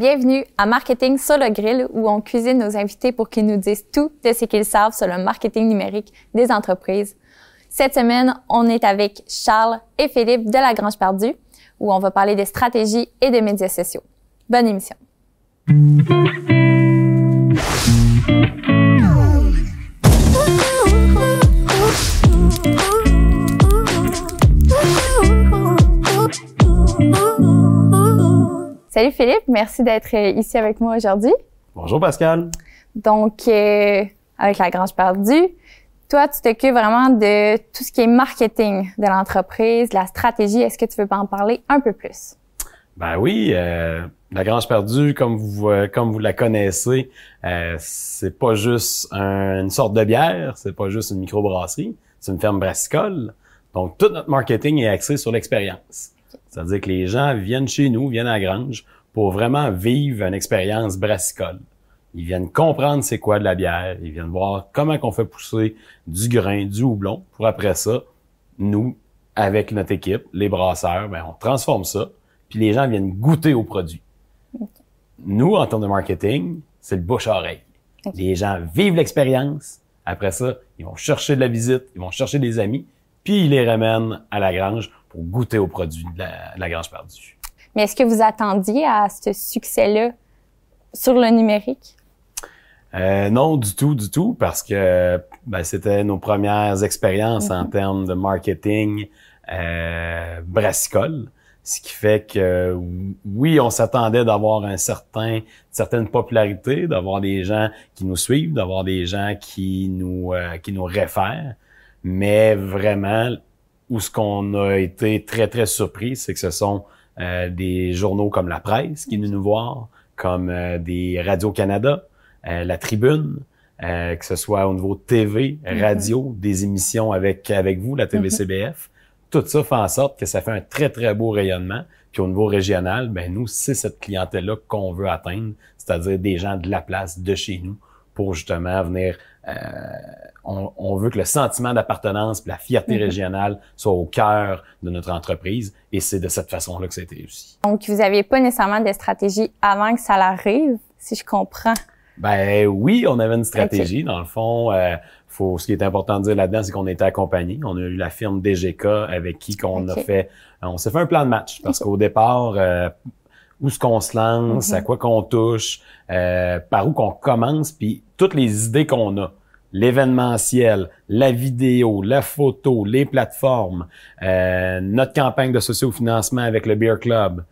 Bienvenue à Marketing sur le grill où on cuisine nos invités pour qu'ils nous disent tout de ce qu'ils savent sur le marketing numérique des entreprises. Cette semaine, on est avec Charles et Philippe de la Grange Perdue où on va parler des stratégies et des médias sociaux. Bonne émission. Salut Philippe, merci d'être euh, ici avec moi aujourd'hui. Bonjour Pascal. Donc, euh, avec la Grange Perdue, toi, tu t'occupes vraiment de tout ce qui est marketing de l'entreprise, la stratégie. Est-ce que tu veux en parler un peu plus? Ben oui, euh, la Grange Perdue, comme vous euh, comme vous la connaissez, euh, c'est pas juste une sorte de bière, c'est pas juste une microbrasserie, c'est une ferme brassicole. Donc tout notre marketing est axé sur l'expérience. C'est-à-dire que les gens viennent chez nous, viennent à la grange pour vraiment vivre une expérience brassicole. Ils viennent comprendre c'est quoi de la bière, ils viennent voir comment qu'on fait pousser du grain, du houblon, pour après ça, nous, avec notre équipe, les brasseurs, ben, on transforme ça, puis les gens viennent goûter au produit. Nous, en termes de marketing, c'est le bouche-oreille. Les gens vivent l'expérience, après ça, ils vont chercher de la visite, ils vont chercher des amis, puis ils les ramènent à la grange pour goûter au produit de la, de la grange perdue. Mais est-ce que vous attendiez à ce succès-là sur le numérique? Euh, non, du tout, du tout, parce que ben, c'était nos premières expériences en termes de marketing euh, brassicole. Ce qui fait que oui, on s'attendait d'avoir un certain, une certaine popularité, d'avoir des gens qui nous suivent, d'avoir des gens qui nous euh, qui nous réfèrent, mais vraiment où ce qu'on a été très très surpris, c'est que ce sont euh, des journaux comme La Presse qui viennent nous voir, comme euh, des Radio Canada, euh, La Tribune, que ce soit au niveau TV, radio, des émissions avec avec vous, la TVCBF. Tout ça fait en sorte que ça fait un très très beau rayonnement. Puis au niveau régional, ben nous, c'est cette clientèle-là qu'on veut atteindre, c'est-à-dire des gens de la place, de chez nous, pour justement venir euh, on, on, veut que le sentiment d'appartenance, la fierté régionale soit au cœur de notre entreprise, et c'est de cette façon-là que ça a été réussi. Donc, vous n'aviez pas nécessairement de stratégie avant que ça l'arrive, si je comprends. Ben oui, on avait une stratégie. Dans le fond, euh, faut, ce qui est important de dire là-dedans, c'est qu'on était accompagné. On a eu la firme DGK avec qui qu'on a fait, on s'est fait un plan de match parce qu'au départ, euh, où est-ce qu'on se lance, à quoi qu'on touche, euh, par où qu'on commence, puis toutes les idées qu'on a l'événementiel, la vidéo, la photo, les plateformes, euh, notre campagne de sociofinancement avec le Beer Club,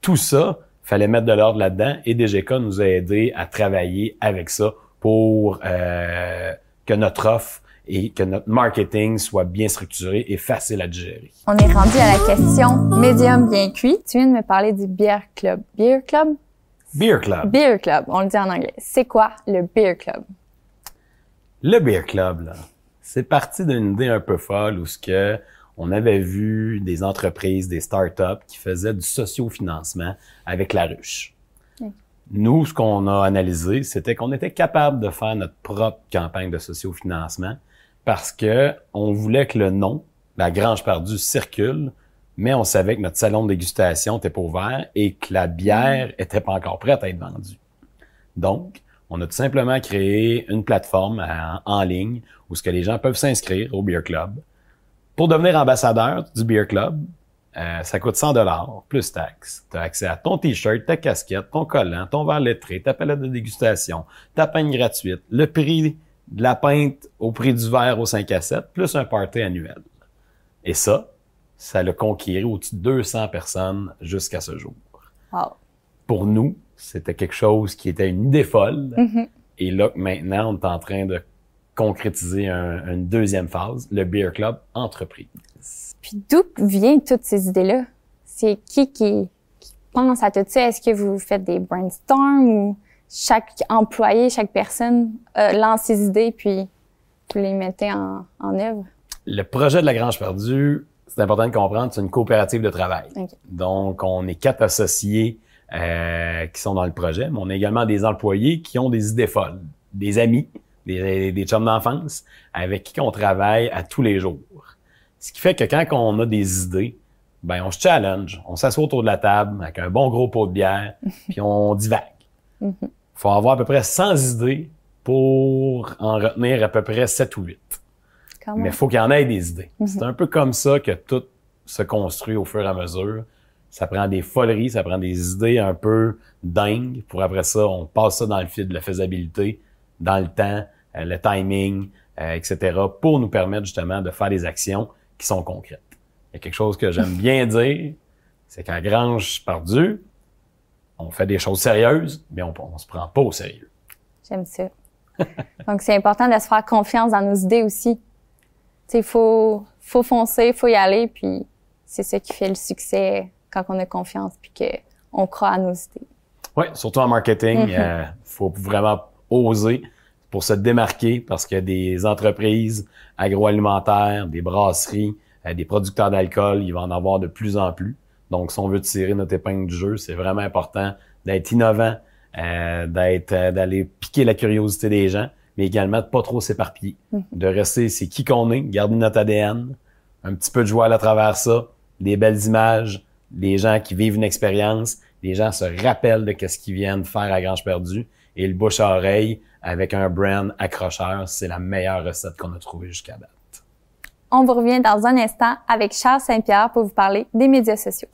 tout ça, fallait mettre de l'ordre là-dedans et DGK nous a aidé à travailler avec ça pour euh, que notre offre et que notre marketing soit bien structuré et facile à gérer. On est rendu à la question médium bien cuit. Tu viens de me parler du Beer Club. Beer Club? Beer Club. Beer Club, on le dit en anglais. C'est quoi le Beer Club? Le Beer Club, là, c'est parti d'une idée un peu folle où ce que on avait vu des entreprises, des startups qui faisaient du sociofinancement avec la ruche. Nous, ce qu'on a analysé, c'était qu'on était capable de faire notre propre campagne de sociofinancement parce que on voulait que le nom, la Grange perdue, circule, mais on savait que notre salon de dégustation était pas ouvert et que la bière était pas encore prête à être vendue. Donc, on a tout simplement créé une plateforme en, ligne où ce que les gens peuvent s'inscrire au Beer Club. Pour devenir ambassadeur du Beer Club, euh, ça coûte 100 dollars plus taxes. Tu as accès à ton t-shirt, ta casquette, ton collant, ton verre lettré, ta palette de dégustation, ta peigne gratuite, le prix de la pinte au prix du verre au 5 à 7, plus un party annuel. Et ça, ça l'a conquis au-dessus de 200 personnes jusqu'à ce jour. Pour nous, c'était quelque chose qui était une idée folle. Mm-hmm. Et là, maintenant, on est en train de concrétiser une deuxième phase, le Beer Club entreprise. Puis d'où viennent toutes ces idées-là? C'est qui, qui pense à tout ça? Est-ce que vous faites des brainstorms ou chaque employé, chaque personne euh, lance ses idées puis vous les mettez en, en œuvre? Le projet de la Grange perdue, c'est important de comprendre, c'est une coopérative de travail. Donc, on est quatre associés euh, qui sont dans le projet, mais on a également des employés qui ont des idées folles, des amis, des, des chums d'enfance avec qui on travaille à tous les jours. Ce qui fait que quand on a des idées, ben on se challenge, on s'assoit autour de la table avec un bon gros pot de bière, puis on divague. Il faut avoir à peu près 100 idées pour en retenir à peu près 7 ou 8. Mais il faut qu'il y en ait des idées. C'est un peu comme ça que tout se construit au fur et à mesure. Ça prend des foleries, ça prend des idées un peu dingues. Pour après ça, on passe ça dans le fil de la faisabilité, dans le temps, euh, le timing, euh, etc. pour nous permettre justement de faire des actions qui sont concrètes. Il y a quelque chose que j'aime bien dire, c'est qu'à Grange Pardue, on fait des choses sérieuses, mais on, on se prend pas au sérieux. J'aime ça. Donc, c'est important de se faire confiance dans nos idées aussi. Tu sais, faut, faut foncer, faut y aller, puis c'est ça qui fait le succès quand on a confiance, puis qu'on croit à nos idées. Oui, surtout en marketing, il mm-hmm. euh, faut vraiment oser pour se démarquer parce qu'il y a des entreprises agroalimentaires, des brasseries, euh, des producteurs d'alcool, il va en avoir de plus en plus. Donc, si on veut tirer notre épingle du jeu, c'est vraiment important d'être innovant, euh, d'être, d'aller piquer la curiosité des gens, mais également de pas trop s'éparpiller, mm-hmm. de rester c'est qui qu'on est, garder notre ADN, un petit peu de joie à travers ça, des belles images, des gens qui vivent une expérience, les gens se rappellent de ce qu'ils viennent faire à Grange Perdu et le bouche à oreille avec un brand accrocheur, c'est la meilleure recette qu'on a trouvée jusqu'à date. On vous revient dans un instant avec Charles Saint-Pierre pour vous parler des médias sociaux.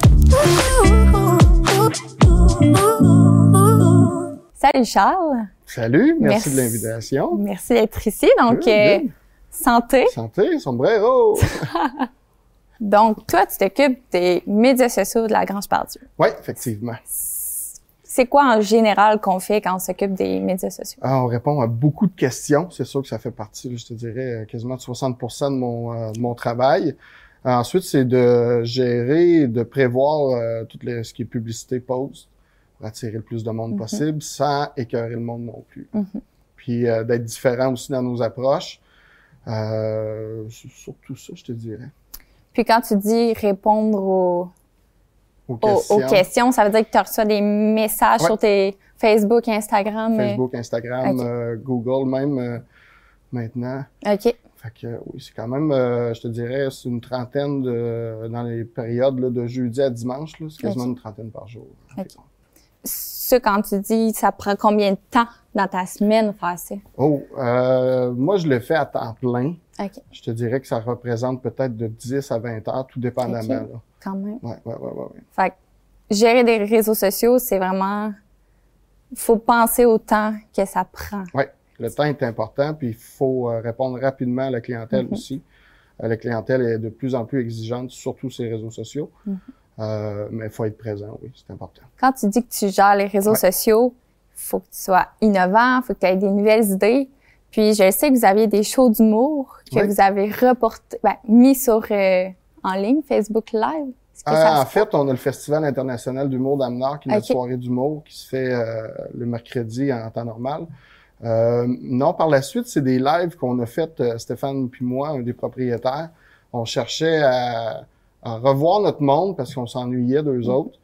Salut Charles. Salut, merci, de l'invitation. Merci d'être ici. Donc, euh, santé. Santé, sombrero. Donc, toi, tu t'occupes des médias sociaux de la Grange Pardue. Oui, effectivement. C'est quoi en général qu'on fait quand on s'occupe des médias sociaux? Ah, on répond à beaucoup de questions. C'est sûr que ça fait partie, je te dirais, quasiment de 60 de mon, euh, de mon travail. Ensuite, c'est de gérer, de prévoir euh, tout les, ce qui est publicité post pour attirer le plus de monde mm-hmm. possible sans écœurer le monde non plus. Mm-hmm. Puis euh, d'être différent aussi dans nos approches. Euh, surtout ça, je te dirais. Puis quand tu dis répondre aux, aux, questions. ça veut dire que tu reçois des messages sur tes Facebook, Instagram. Facebook, Instagram, euh, Google même euh, maintenant. OK. Fait que oui, c'est quand même, euh, je te dirais, c'est une trentaine de dans les périodes là, de jeudi à dimanche, c'est quasiment une trentaine par jour. Quand tu dis, ça prend combien de temps dans ta semaine faire ça? Oh, moi je le fais à temps plein. Je te dirais que ça représente peut-être de 10 à 20 heures, tout dépendamment. Là. Quand même. Ouais, ouais, ouais, ouais, Fait que gérer des réseaux sociaux, c'est vraiment... faut penser au temps que ça prend. Oui, le temps est important, puis il faut euh, répondre rapidement à la clientèle mm-hmm. aussi. Euh, la clientèle est de plus en plus exigeante, surtout ces réseaux sociaux. Mm-hmm. Euh, mais il faut être présent, oui, c'est important. Quand tu dis que tu gères les réseaux sociaux, faut que tu sois innovant, faut que tu aies des nouvelles idées. Puis je sais que vous aviez des shows d'humour que vous avez reporté, ben, mis sur euh, en ligne, Facebook Live. Ah, en fait, on a le Festival international d'humour d'Amnard, qui est notre soirée d'humour qui se fait euh, le mercredi en temps normal. Euh, non, par la suite, c'est des lives qu'on a fait, Stéphane puis moi, un des propriétaires. On cherchait à, revoir notre monde parce qu'on s'ennuyait d'eux mm. autres.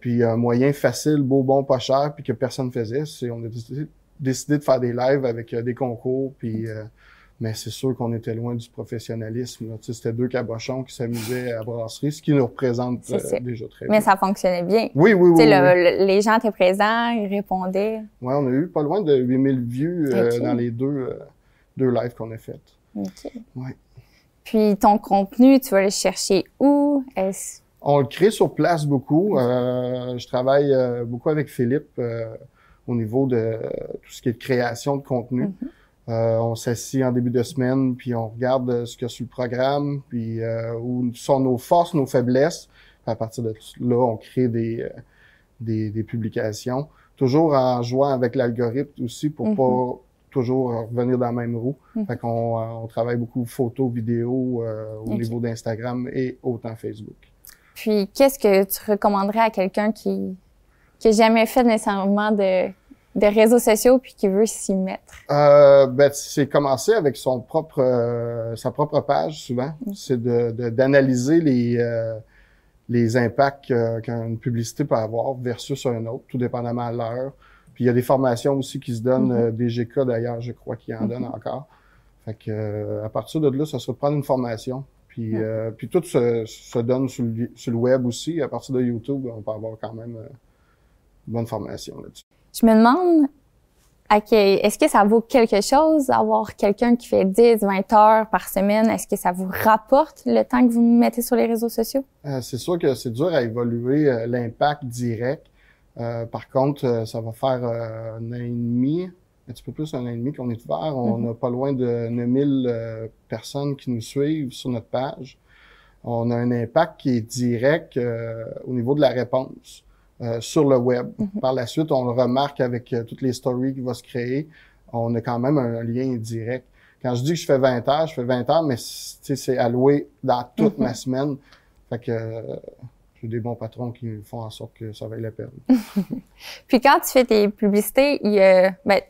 puis un moyen facile, beau, bon, pas cher, puis que personne faisait, c'est on a décidé décidé de faire des lives avec euh, des concours, puis euh, mais c'est sûr qu'on était loin du professionnalisme. C'était deux cabochons qui s'amusaient à la brasserie, ce qui nous représente euh, déjà très bien. Mais ça fonctionnait bien. Oui, oui, oui, Les gens étaient présents, ils répondaient. Oui, on a eu pas loin de 8000 vues dans les deux, deux lives qu'on a fait. OK. Ouais. Puis ton contenu, tu vas le chercher où? Est-ce... On le crée sur place beaucoup. je travaille beaucoup avec Philippe au niveau de tout ce qui est création de contenu. Mm-hmm. Euh, on s'assied en début de semaine, puis on regarde ce qu'il y a sur le programme, puis euh, où sont nos forces, nos faiblesses. À partir de là, on crée des, euh, des, des, publications. Toujours en jouant avec l'algorithme aussi pour mm-hmm. pas toujours revenir dans la même roue. Fait qu'on on travaille beaucoup photos, vidéos au niveau d'Instagram et autant Facebook. Puis, qu'est-ce que tu recommanderais à quelqu'un qui qui n'a jamais fait nécessairement de, de réseaux sociaux puis qui veut s'y mettre? Euh, ben, c'est commencer avec son propre, euh, sa propre page souvent. Mm. C'est de, d'analyser les, euh, les impacts qu'une publicité peut avoir versus un autre, tout dépendamment de l'heure. Puis il y a des formations aussi qui se donnent, mm-hmm. des GK d'ailleurs, je crois, qui en mm-hmm. donnent encore. Fait que à partir de là, ça serait de prendre une formation, Puis, euh, puis tout se, se donne sur le, sur le, web aussi. À partir de YouTube, on peut avoir quand même euh, une bonne formation là-dessus. Je me demande, est-ce que ça vaut quelque chose d'avoir quelqu'un qui fait 10, 20 heures par semaine? Est-ce que ça vous rapporte le temps que vous mettez sur les réseaux sociaux? Euh, c'est sûr que c'est dur à évaluer euh, l'impact direct. Euh, par contre, ça va faire un an et demi, un petit peu plus d'un an et demi qu'on est ouvert. On mm-hmm. a pas loin de 9000 personnes qui nous suivent sur notre page. On a un impact qui est direct au niveau de la réponse. Euh, sur le web. Mhm. Par la suite, on le remarque avec euh, toutes les stories qui vont se créer. On a quand même un, lien direct. Quand je dis que je fais 20 heures, je fais 20 heures, mais c'est alloué dans toute ma mhm. semaine. Fait que euh, des bons patrons qui font en sorte que ça vaille la peine. Puis quand tu fais tes publicités, il y a, ben,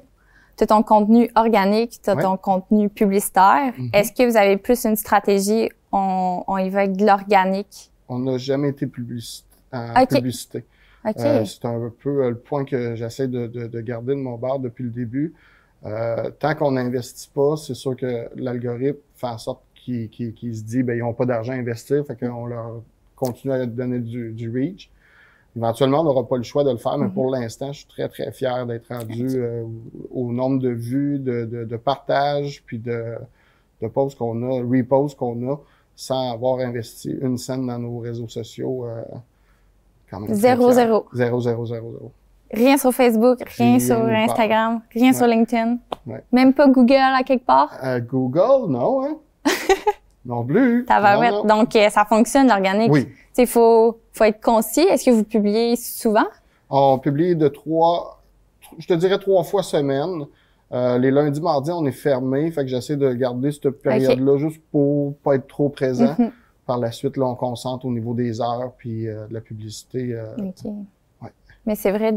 tu as ton contenu organique, tu as ton contenu publicitaire. Mhm. Est-ce que vous avez plus une stratégie, on, on y va avec de l'organique? On n'a jamais été publicité. En publicité. Euh, c'est un peu euh, le point que j'essaie de, de, garder de mon bar depuis le début. Euh, tant qu'on n'investit pas, c'est sûr que l'algorithme fait en sorte qu'il se dit ben ils n'ont pas d'argent à investir, fait qu'on leur continue à donner du, du reach. Éventuellement, on n'aura pas le choix de le faire, mais pour mm-hmm. l'instant, je suis très, très fier d'être rendu au nombre de vues, de, de, de partages, puis de, de posts qu'on a, reposts qu'on a, sans avoir investi une scène dans nos réseaux sociaux. Zéro, zéro. Zéro, zéro, zéro, zéro. Rien sur Facebook, rien, sur Instagram, rien sur LinkedIn. Même pas Google à quelque part? Euh, Google, non, hein? non plus. Tabarouette. Donc, euh, ça fonctionne, l'organique. Oui. Il faut, faut être concis. Est-ce que vous publiez souvent? On publie de trois, je te dirais trois fois semaine. Euh, les lundis, mardis, on est fermé. Fait que j'essaie de garder cette période-là juste pour pas être trop présent. Mm-hmm. Par la suite, là, on concentre au niveau des heures puis euh, de la publicité. Euh, OK. Ouais. Mais c'est vrai,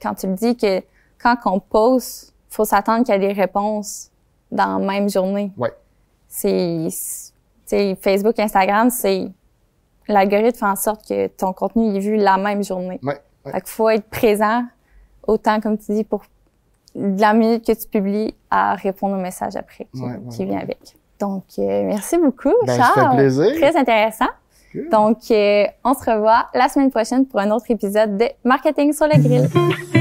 quand tu me dis que quand on pose, faut s'attendre qu'il y ait des réponses dans la même journée. Oui. C'est, Facebook, Instagram, c'est l'algorithme fait en sorte que ton contenu est vu la même journée. Ouais. Fait qu'il faut être présent autant, comme tu dis, pour la minute que tu publies à répondre au message après qui vient avec. Donc, euh, merci beaucoup, ben, Charles. plaisir. Très intéressant. Donc, euh, on se revoit la semaine prochaine pour un autre épisode de Marketing sur le grill.